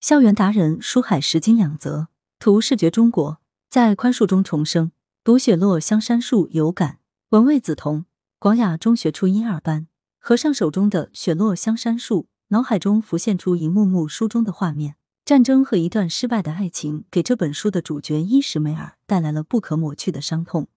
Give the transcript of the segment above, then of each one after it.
校园达人书海拾金两则，图视觉中国在宽恕中重生。读雪落香山树有感，文魏梓潼，广雅中学初一二班。合上手中的雪落香山树，脑海中浮现出一幕幕书中的画面。战争和一段失败的爱情，给这本书的主角伊什梅尔带来了不可抹去的伤痛。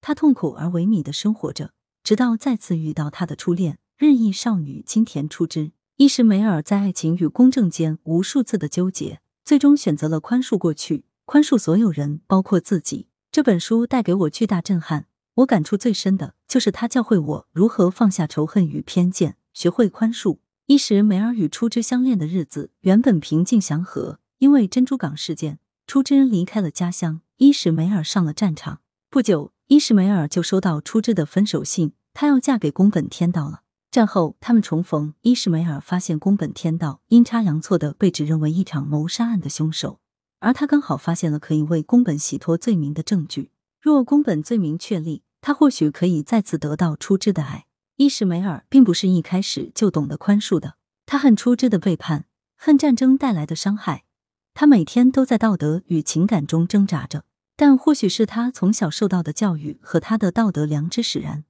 他痛苦而萎靡的生活着，直到再次遇到他的初恋日裔少女金田初枝。伊什梅尔在爱情与公正间无数次的纠结，最终选择了宽恕过去，宽恕所有人，包括自己。这本书带给我巨大震撼，我感触最深的就是他教会我如何放下仇恨与偏见，学会宽恕。伊什梅尔与初枝相恋的日子原本平静祥和，因为珍珠港事件，初枝离开了家乡，伊什梅尔上了战场。不久，伊什梅尔就收到初枝的分手信，她要嫁给宫本天道了。战后，他们重逢。伊什梅尔发现宫本天道阴差阳错的被指认为一场谋杀案的凶手，而他刚好发现了可以为宫本洗脱罪名的证据。若宫本罪名确立，他或许可以再次得到初枝的爱。伊什梅尔并不是一开始就懂得宽恕的，他恨初枝的背叛，恨战争带来的伤害，他每天都在道德与情感中挣扎着。但或许是他从小受到的教育和他的道德良知使然。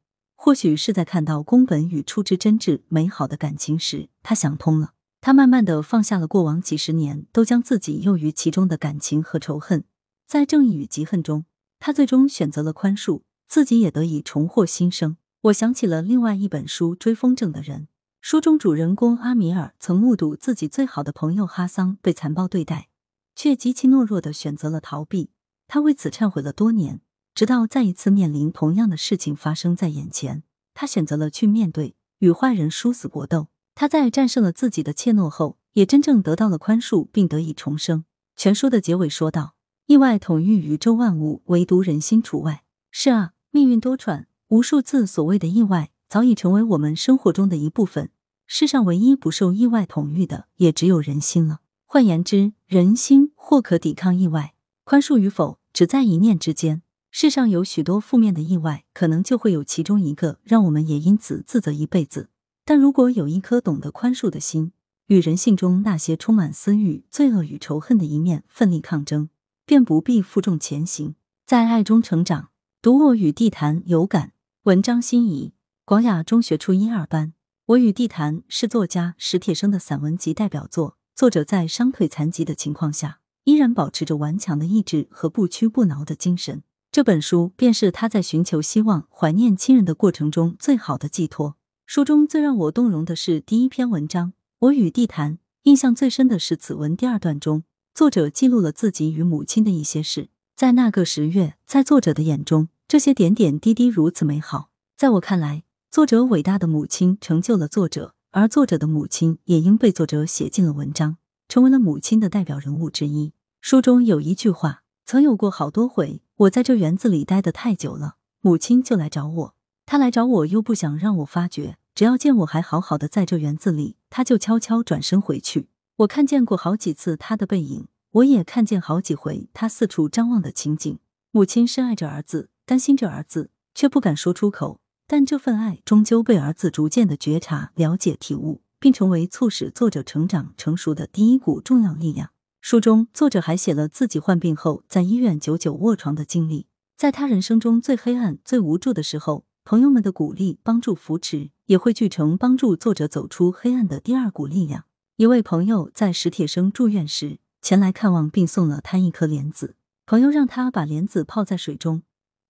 或许是在看到宫本与初枝真挚美好的感情时，他想通了。他慢慢的放下了过往几十年都将自己囿于其中的感情和仇恨，在正义与嫉恨中，他最终选择了宽恕，自己也得以重获新生。我想起了另外一本书《追风筝的人》，书中主人公阿米尔曾目睹自己最好的朋友哈桑被残暴对待，却极其懦弱的选择了逃避。他为此忏悔了多年。直到再一次面临同样的事情发生在眼前，他选择了去面对，与坏人殊死搏斗。他在战胜了自己的怯懦后，也真正得到了宽恕，并得以重生。全书的结尾说道：“意外统御宇宙万物，唯独人心除外。”是啊，命运多舛，无数次所谓的意外早已成为我们生活中的一部分。世上唯一不受意外统御的，也只有人心了。换言之，人心或可抵抗意外，宽恕与否，只在一念之间。世上有许多负面的意外，可能就会有其中一个让我们也因此自责一辈子。但如果有一颗懂得宽恕的心，与人性中那些充满私欲、罪恶与仇恨的一面奋力抗争，便不必负重前行，在爱中成长。读我与地坛有感，文章心仪，广雅中学初一二班。我与地坛是作家史铁生的散文集代表作，作者在伤腿残疾的情况下，依然保持着顽强的意志和不屈不挠的精神。这本书便是他在寻求希望、怀念亲人的过程中最好的寄托。书中最让我动容的是第一篇文章《我与地坛》，印象最深的是此文第二段中，作者记录了自己与母亲的一些事。在那个十月，在作者的眼中，这些点点滴滴如此美好。在我看来，作者伟大的母亲成就了作者，而作者的母亲也应被作者写进了文章，成为了母亲的代表人物之一。书中有一句话。曾有过好多回，我在这园子里待得太久了，母亲就来找我。她来找我，又不想让我发觉，只要见我还好好的在这园子里，她就悄悄转身回去。我看见过好几次她的背影，我也看见好几回她四处张望的情景。母亲深爱着儿子，担心着儿子，却不敢说出口。但这份爱终究被儿子逐渐的觉察、了解、体悟，并成为促使作者成长成熟的第一股重要力量。书中，作者还写了自己患病后在医院久久卧床的经历。在他人生中最黑暗、最无助的时候，朋友们的鼓励、帮助、扶持，也汇聚成帮助作者走出黑暗的第二股力量。一位朋友在史铁生住院时前来看望，并送了他一颗莲子。朋友让他把莲子泡在水中，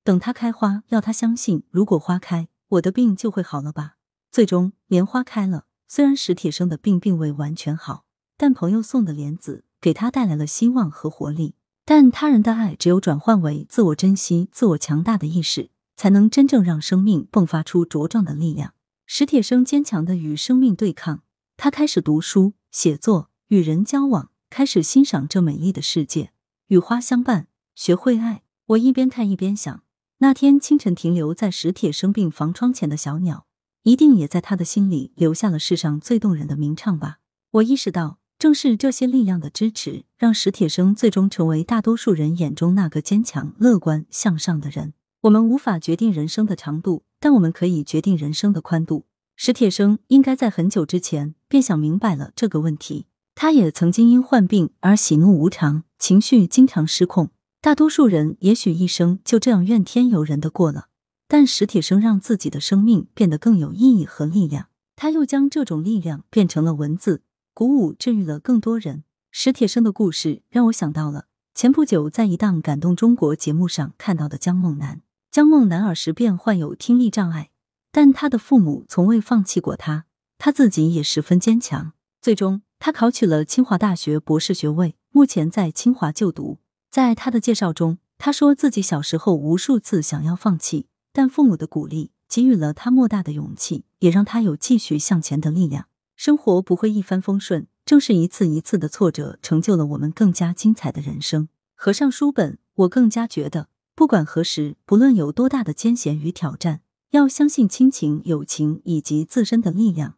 等它开花，要他相信，如果花开，我的病就会好了吧。最终，莲花开了。虽然史铁生的病并未完全好，但朋友送的莲子。给他带来了希望和活力，但他人的爱只有转换为自我珍惜、自我强大的意识，才能真正让生命迸发出茁壮的力量。史铁生坚强的与生命对抗，他开始读书、写作、与人交往，开始欣赏这美丽的世界，与花相伴，学会爱。我一边看一边想，那天清晨停留在史铁生病房窗前的小鸟，一定也在他的心里留下了世上最动人的鸣唱吧。我意识到。正是这些力量的支持，让史铁生最终成为大多数人眼中那个坚强、乐观、向上的人。我们无法决定人生的长度，但我们可以决定人生的宽度。史铁生应该在很久之前便想明白了这个问题。他也曾经因患病而喜怒无常，情绪经常失控。大多数人也许一生就这样怨天尤人的过了，但史铁生让自己的生命变得更有意义和力量。他又将这种力量变成了文字，鼓舞治愈了更多人。史铁生的故事让我想到了前不久在一档感动中国节目上看到的姜梦楠。姜梦楠儿时便患有听力障碍，但他的父母从未放弃过他，他自己也十分坚强。最终，他考取了清华大学博士学位，目前在清华就读。在他的介绍中，他说自己小时候无数次想要放弃，但父母的鼓励给予了他莫大的勇气，也让他有继续向前的力量。生活不会一帆风顺，正是一次一次的挫折，成就了我们更加精彩的人生。合上书本，我更加觉得，不管何时，不论有多大的艰险与挑战，要相信亲情、友情以及自身的力量，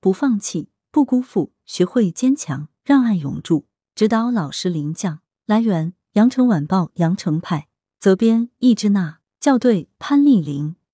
不放弃，不辜负，学会坚强，让爱永驻。指导老师林将，来源。羊城晚报羊城派责编易之娜校对潘丽玲